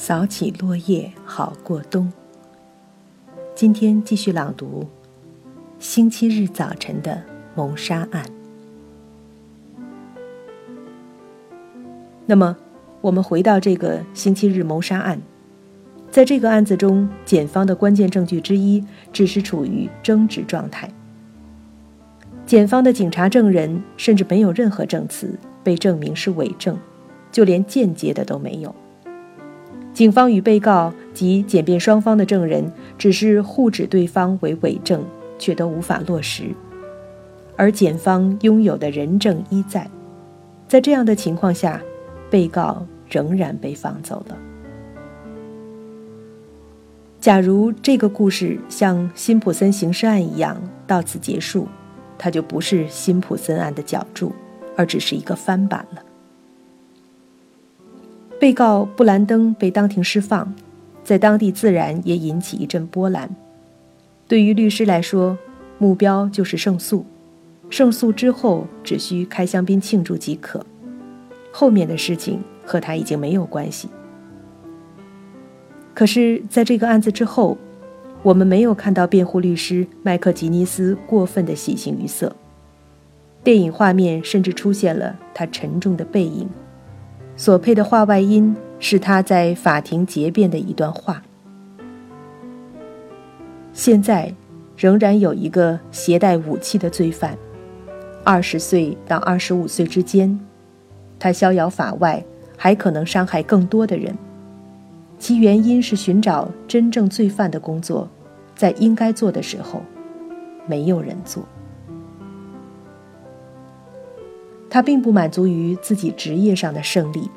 扫起落叶好过冬。今天继续朗读星期日早晨的谋杀案。那么，我们回到这个星期日谋杀案，在这个案子中，检方的关键证据之一只是处于争执状态。检方的警察证人甚至没有任何证词被证明是伪证，就连间接的都没有。警方与被告及检辩双方的证人只是互指对方为伪证，却都无法落实，而检方拥有的人证依在，在这样的情况下。被告仍然被放走了。假如这个故事像辛普森刑事案一样到此结束，它就不是辛普森案的脚注，而只是一个翻版了。被告布兰登被当庭释放，在当地自然也引起一阵波澜。对于律师来说，目标就是胜诉，胜诉之后只需开香槟庆祝即可。后面的事情和他已经没有关系。可是，在这个案子之后，我们没有看到辩护律师麦克吉尼斯过分的喜形于色。电影画面甚至出现了他沉重的背影，所配的话外音是他在法庭结辩的一段话。现在，仍然有一个携带武器的罪犯，二十岁到二十五岁之间。他逍遥法外，还可能伤害更多的人。其原因是寻找真正罪犯的工作，在应该做的时候，没有人做。他并不满足于自己职业上的胜利，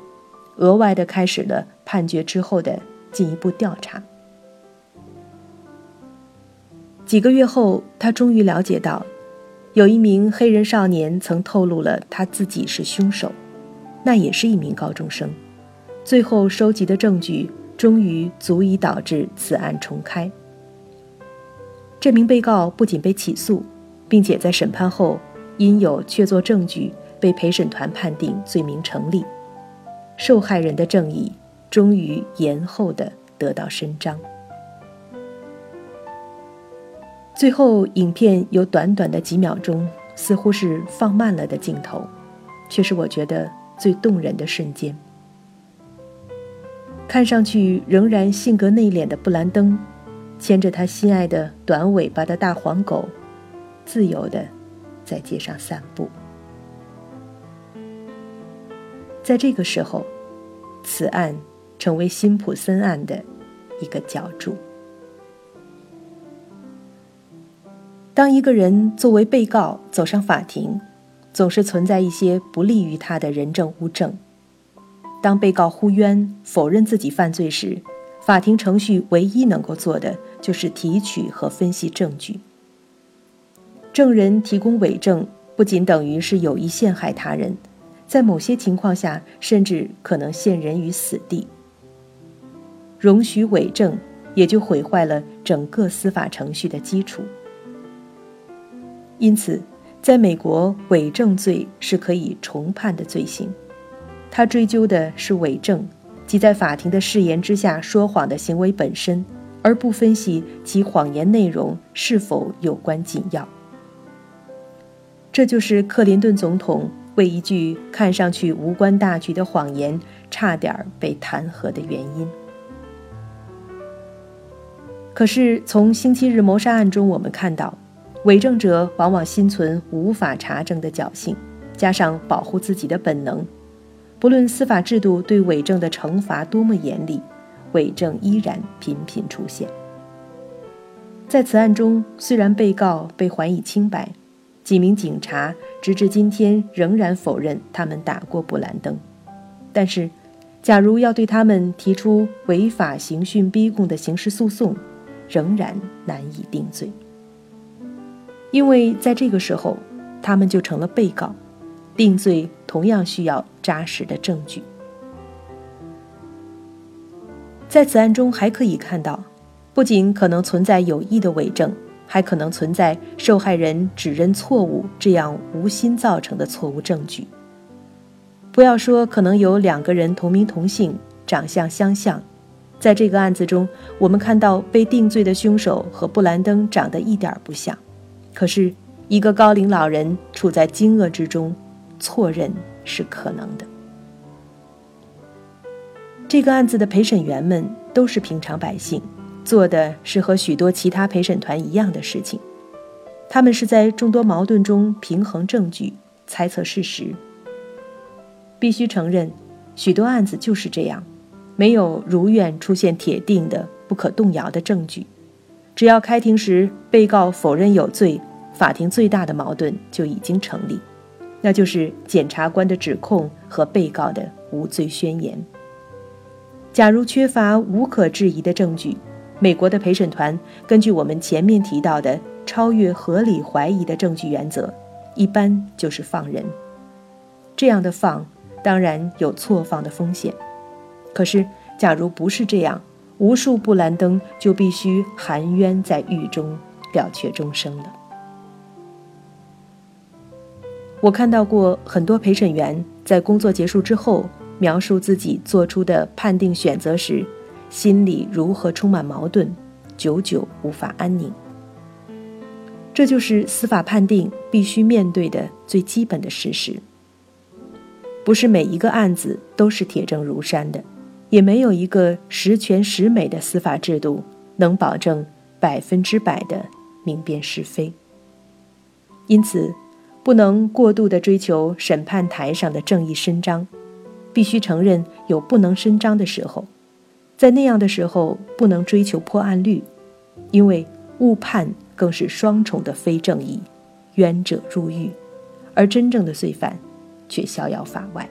额外的开始了判决之后的进一步调查。几个月后，他终于了解到，有一名黑人少年曾透露了他自己是凶手。那也是一名高中生，最后收集的证据终于足以导致此案重开。这名被告不仅被起诉，并且在审判后因有确凿证据被陪审团判定罪名成立，受害人的正义终于延后的得到伸张。最后，影片有短短的几秒钟，似乎是放慢了的镜头，却是我觉得。最动人的瞬间，看上去仍然性格内敛的布兰登，牵着他心爱的短尾巴的大黄狗，自由的在街上散步。在这个时候，此案成为辛普森案的一个角注。当一个人作为被告走上法庭。总是存在一些不利于他的人证物证。当被告呼冤否认自己犯罪时，法庭程序唯一能够做的就是提取和分析证据。证人提供伪证，不仅等于是有意陷害他人，在某些情况下甚至可能陷人于死地。容许伪证，也就毁坏了整个司法程序的基础。因此。在美国，伪证罪是可以重判的罪行，他追究的是伪证，即在法庭的誓言之下说谎的行为本身，而不分析其谎言内容是否有关紧要。这就是克林顿总统为一句看上去无关大局的谎言，差点被弹劾的原因。可是，从星期日谋杀案中，我们看到。伪证者往往心存无法查证的侥幸，加上保护自己的本能，不论司法制度对伪证的惩罚多么严厉，伪证依然频频出现。在此案中，虽然被告被还以清白，几名警察直至今天仍然否认他们打过布兰登，但是，假如要对他们提出违法刑讯逼供的刑事诉讼，仍然难以定罪。因为在这个时候，他们就成了被告，定罪同样需要扎实的证据。在此案中还可以看到，不仅可能存在有意的伪证，还可能存在受害人指认错误这样无心造成的错误证据。不要说可能有两个人同名同姓、长相相像，在这个案子中，我们看到被定罪的凶手和布兰登长得一点不像，可是，一个高龄老人处在惊愕之中，错认是可能的。这个案子的陪审员们都是平常百姓，做的是和许多其他陪审团一样的事情，他们是在众多矛盾中平衡证据、猜测事实。必须承认，许多案子就是这样。没有如愿出现铁定的、不可动摇的证据，只要开庭时被告否认有罪，法庭最大的矛盾就已经成立，那就是检察官的指控和被告的无罪宣言。假如缺乏无可置疑的证据，美国的陪审团根据我们前面提到的超越合理怀疑的证据原则，一般就是放人。这样的放，当然有错放的风险。可是，假如不是这样，无数布兰登就必须含冤在狱中，了却终生了。我看到过很多陪审员在工作结束之后，描述自己做出的判定选择时，心里如何充满矛盾，久久无法安宁。这就是司法判定必须面对的最基本的事实。不是每一个案子都是铁证如山的。也没有一个十全十美的司法制度能保证百分之百的明辨是非。因此，不能过度的追求审判台上的正义伸张，必须承认有不能伸张的时候。在那样的时候，不能追求破案率，因为误判更是双重的非正义，冤者入狱，而真正的罪犯却逍遥法外。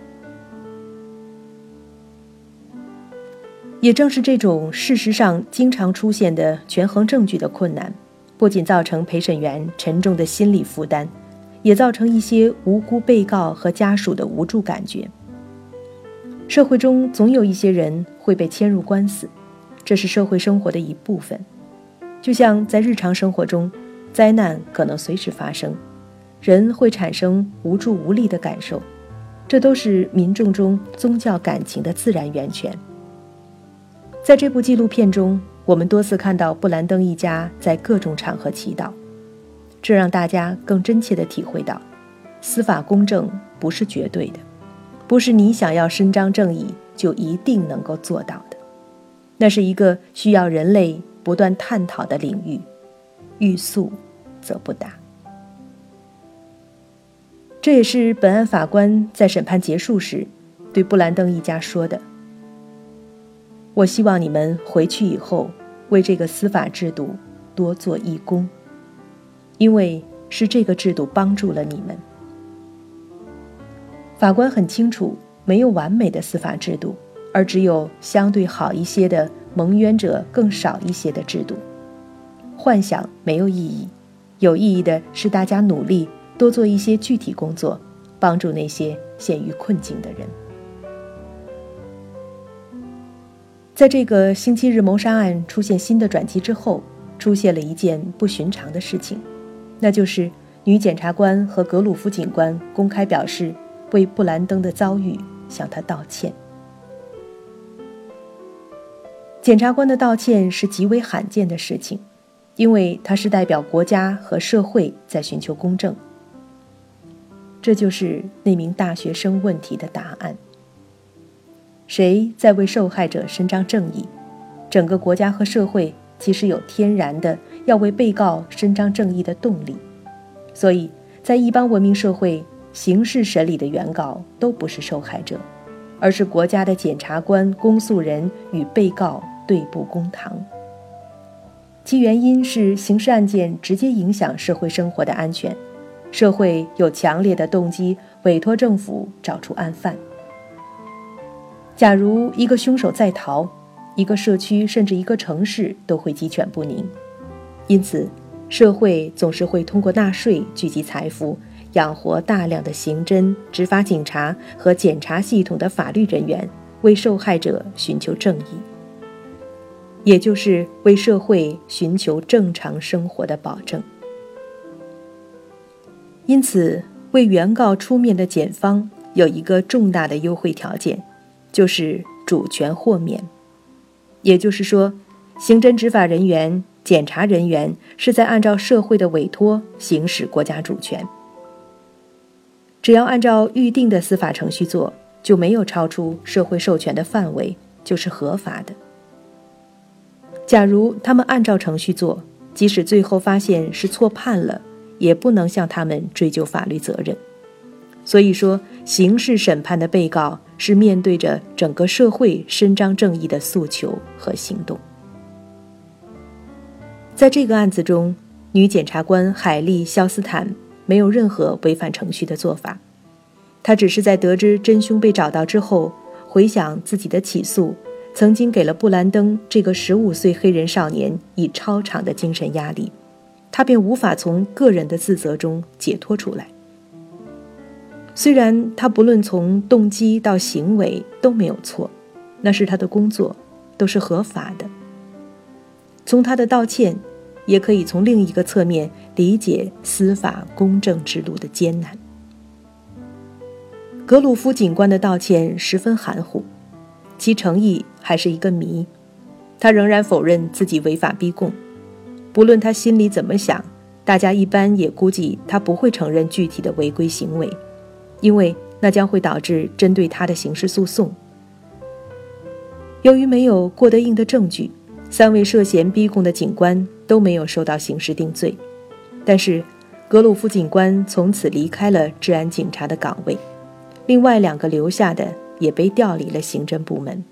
也正是这种事实上经常出现的权衡证据的困难，不仅造成陪审员沉重的心理负担，也造成一些无辜被告和家属的无助感觉。社会中总有一些人会被牵入官司，这是社会生活的一部分。就像在日常生活中，灾难可能随时发生，人会产生无助无力的感受，这都是民众中宗教感情的自然源泉。在这部纪录片中，我们多次看到布兰登一家在各种场合祈祷，这让大家更真切地体会到，司法公正不是绝对的，不是你想要伸张正义就一定能够做到的，那是一个需要人类不断探讨的领域，欲速则不达。这也是本案法官在审判结束时对布兰登一家说的。我希望你们回去以后，为这个司法制度多做义工，因为是这个制度帮助了你们。法官很清楚，没有完美的司法制度，而只有相对好一些的、蒙冤者更少一些的制度。幻想没有意义，有意义的是大家努力多做一些具体工作，帮助那些陷于困境的人。在这个星期日谋杀案出现新的转机之后，出现了一件不寻常的事情，那就是女检察官和格鲁夫警官公开表示为布兰登的遭遇向他道歉。检察官的道歉是极为罕见的事情，因为他是代表国家和社会在寻求公正。这就是那名大学生问题的答案。谁在为受害者伸张正义？整个国家和社会其实有天然的要为被告伸张正义的动力，所以在一般文明社会，刑事审理的原告都不是受害者，而是国家的检察官、公诉人与被告对簿公堂。其原因是刑事案件直接影响社会生活的安全，社会有强烈的动机委托政府找出案犯。假如一个凶手在逃，一个社区甚至一个城市都会鸡犬不宁。因此，社会总是会通过纳税聚集财富，养活大量的刑侦、执法警察和检察系统的法律人员，为受害者寻求正义，也就是为社会寻求正常生活的保证。因此，为原告出面的检方有一个重大的优惠条件。就是主权豁免，也就是说，刑侦执法人员、检察人员是在按照社会的委托行使国家主权。只要按照预定的司法程序做，就没有超出社会授权的范围，就是合法的。假如他们按照程序做，即使最后发现是错判了，也不能向他们追究法律责任。所以说，刑事审判的被告是面对着整个社会伸张正义的诉求和行动。在这个案子中，女检察官海莉·肖斯坦没有任何违反程序的做法，他只是在得知真凶被找到之后，回想自己的起诉曾经给了布兰登这个十五岁黑人少年以超长的精神压力，他便无法从个人的自责中解脱出来。虽然他不论从动机到行为都没有错，那是他的工作，都是合法的。从他的道歉，也可以从另一个侧面理解司法公正之路的艰难。格鲁夫警官的道歉十分含糊，其诚意还是一个谜。他仍然否认自己违法逼供，不论他心里怎么想，大家一般也估计他不会承认具体的违规行为。因为那将会导致针对他的刑事诉讼。由于没有过得硬的证据，三位涉嫌逼供的警官都没有受到刑事定罪。但是，格鲁夫警官从此离开了治安警察的岗位，另外两个留下的也被调离了刑侦部门。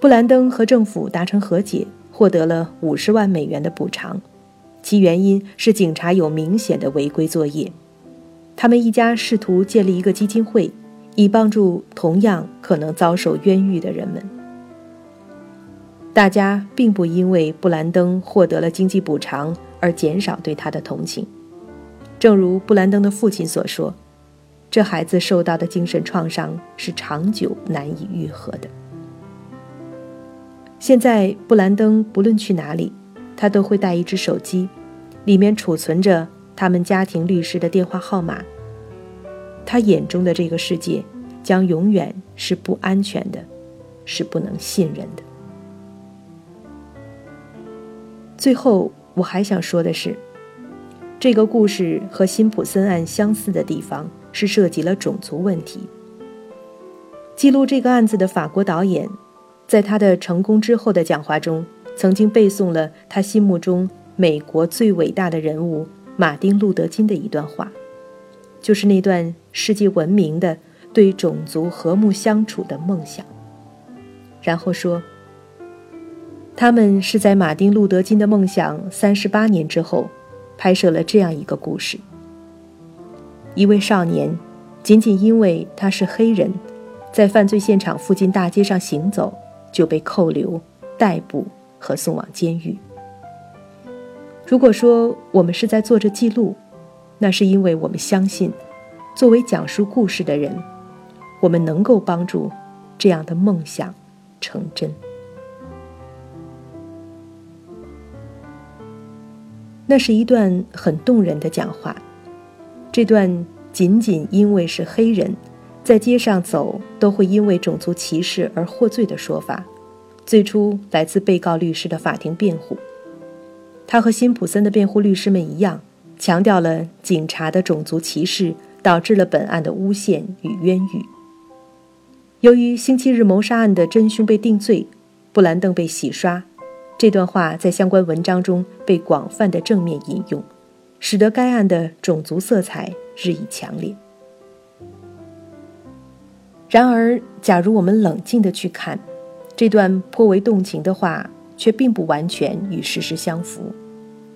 布兰登和政府达成和解，获得了五十万美元的补偿，其原因是警察有明显的违规作业。他们一家试图建立一个基金会，以帮助同样可能遭受冤狱的人们。大家并不因为布兰登获得了经济补偿而减少对他的同情。正如布兰登的父亲所说：“这孩子受到的精神创伤是长久难以愈合的。”现在，布兰登不论去哪里，他都会带一只手机，里面储存着。他们家庭律师的电话号码。他眼中的这个世界将永远是不安全的，是不能信任的。最后，我还想说的是，这个故事和辛普森案相似的地方是涉及了种族问题。记录这个案子的法国导演，在他的成功之后的讲话中，曾经背诵了他心目中美国最伟大的人物。马丁·路德·金的一段话，就是那段世界闻名的对种族和睦相处的梦想。然后说，他们是在马丁·路德·金的梦想三十八年之后，拍摄了这样一个故事：一位少年，仅仅因为他是黑人，在犯罪现场附近大街上行走，就被扣留、逮捕和送往监狱。如果说我们是在做着记录，那是因为我们相信，作为讲述故事的人，我们能够帮助这样的梦想成真。那是一段很动人的讲话。这段仅仅因为是黑人，在街上走都会因为种族歧视而获罪的说法，最初来自被告律师的法庭辩护。他和辛普森的辩护律师们一样，强调了警察的种族歧视导致了本案的诬陷与冤狱。由于星期日谋杀案的真凶被定罪，布兰登被洗刷，这段话在相关文章中被广泛的正面引用，使得该案的种族色彩日益强烈。然而，假如我们冷静地去看，这段颇为动情的话。却并不完全与事实相符，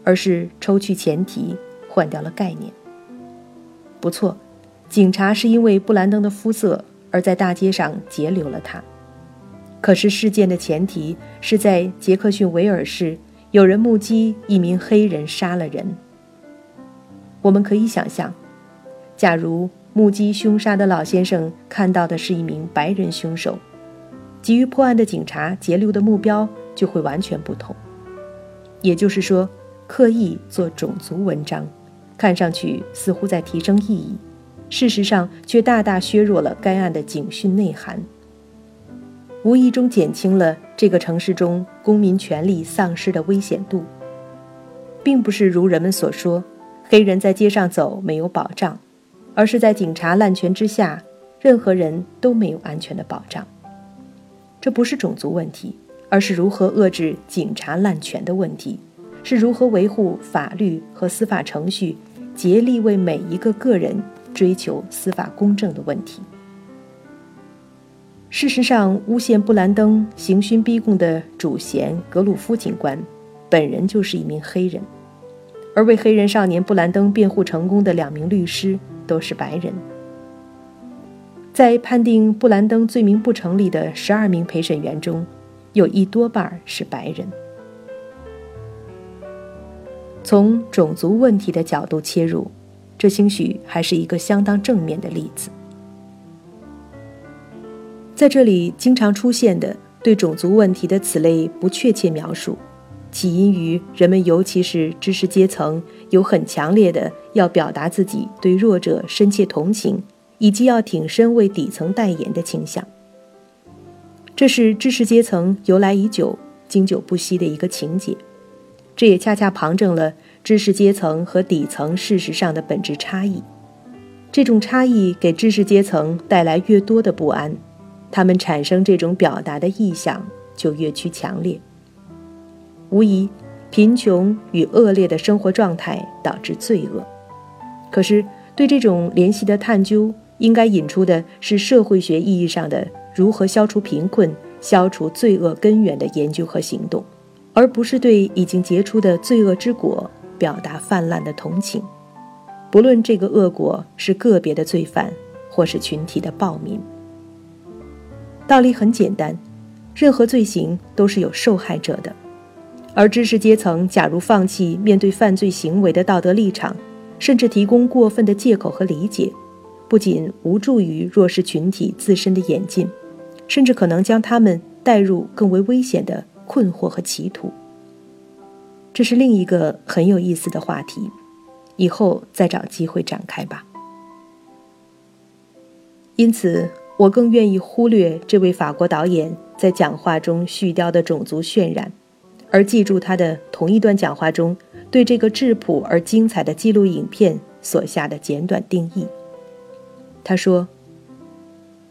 而是抽去前提，换掉了概念。不错，警察是因为布兰登的肤色而在大街上截留了他。可是事件的前提是在杰克逊维尔市有人目击一名黑人杀了人。我们可以想象，假如目击凶杀的老先生看到的是一名白人凶手，急于破案的警察截留的目标。就会完全不同。也就是说，刻意做种族文章，看上去似乎在提升意义，事实上却大大削弱了该案的警讯内涵。无意中减轻了这个城市中公民权利丧失的危险度，并不是如人们所说，黑人在街上走没有保障，而是在警察滥权之下，任何人都没有安全的保障。这不是种族问题，而是如何遏制警察滥权的问题，是如何维护法律和司法程序，竭力为每一个个人追求司法公正的问题。事实上，诬陷布兰登刑讯逼供的主嫌格鲁夫警官，本人就是一名黑人，而为黑人少年布兰登辩护成功的两名律师都是白人。在判定布兰登罪名不成立的十二名陪审员中，有一多半是白人。从种族问题的角度切入，这兴许还是一个相当正面的例子。在这里经常出现的对种族问题的此类不确切描述，起因于人们，尤其是知识阶层，有很强烈的要表达自己对弱者深切同情，以及要挺身为底层代言的倾向。这是知识阶层由来已久、经久不息的一个情节。这也恰恰旁证了知识阶层和底层事实上的本质差异。这种差异给知识阶层带来越多的不安。他们产生这种表达的意向就越趋强烈。无疑，贫穷与恶劣的生活状态导致罪恶。可是，对这种联系的探究，应该引出的是社会学意义上的如何消除贫困、消除罪恶根源的研究和行动，而不是对已经结出的罪恶之果表达泛滥的同情。不论这个恶果是个别的罪犯，或是群体的暴民。道理很简单，任何罪行都是有受害者的，而知识阶层假如放弃面对犯罪行为的道德立场，甚至提供过分的借口和理解，不仅无助于弱势群体自身的演进，甚至可能将他们带入更为危险的困惑和歧途。这是另一个很有意思的话题，以后再找机会展开吧。因此。我更愿意忽略这位法国导演在讲话中絮叨的种族渲染，而记住他的同一段讲话中对这个质朴而精彩的记录影片所下的简短定义。他说：“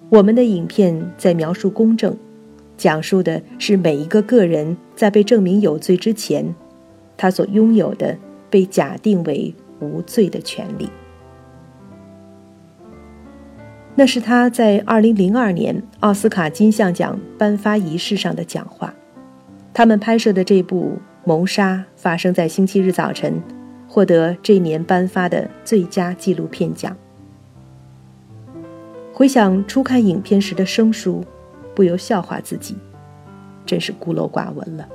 我们的影片在描述公正，讲述的是每一个个人在被证明有罪之前，他所拥有的被假定为无罪的权利。”那是他在2002年奥斯卡金像奖颁发仪式上的讲话。他们拍摄的这部《谋杀》发生在星期日早晨，获得这年颁发的最佳纪录片奖。回想初看影片时的生疏，不由笑话自己，真是孤陋寡闻了。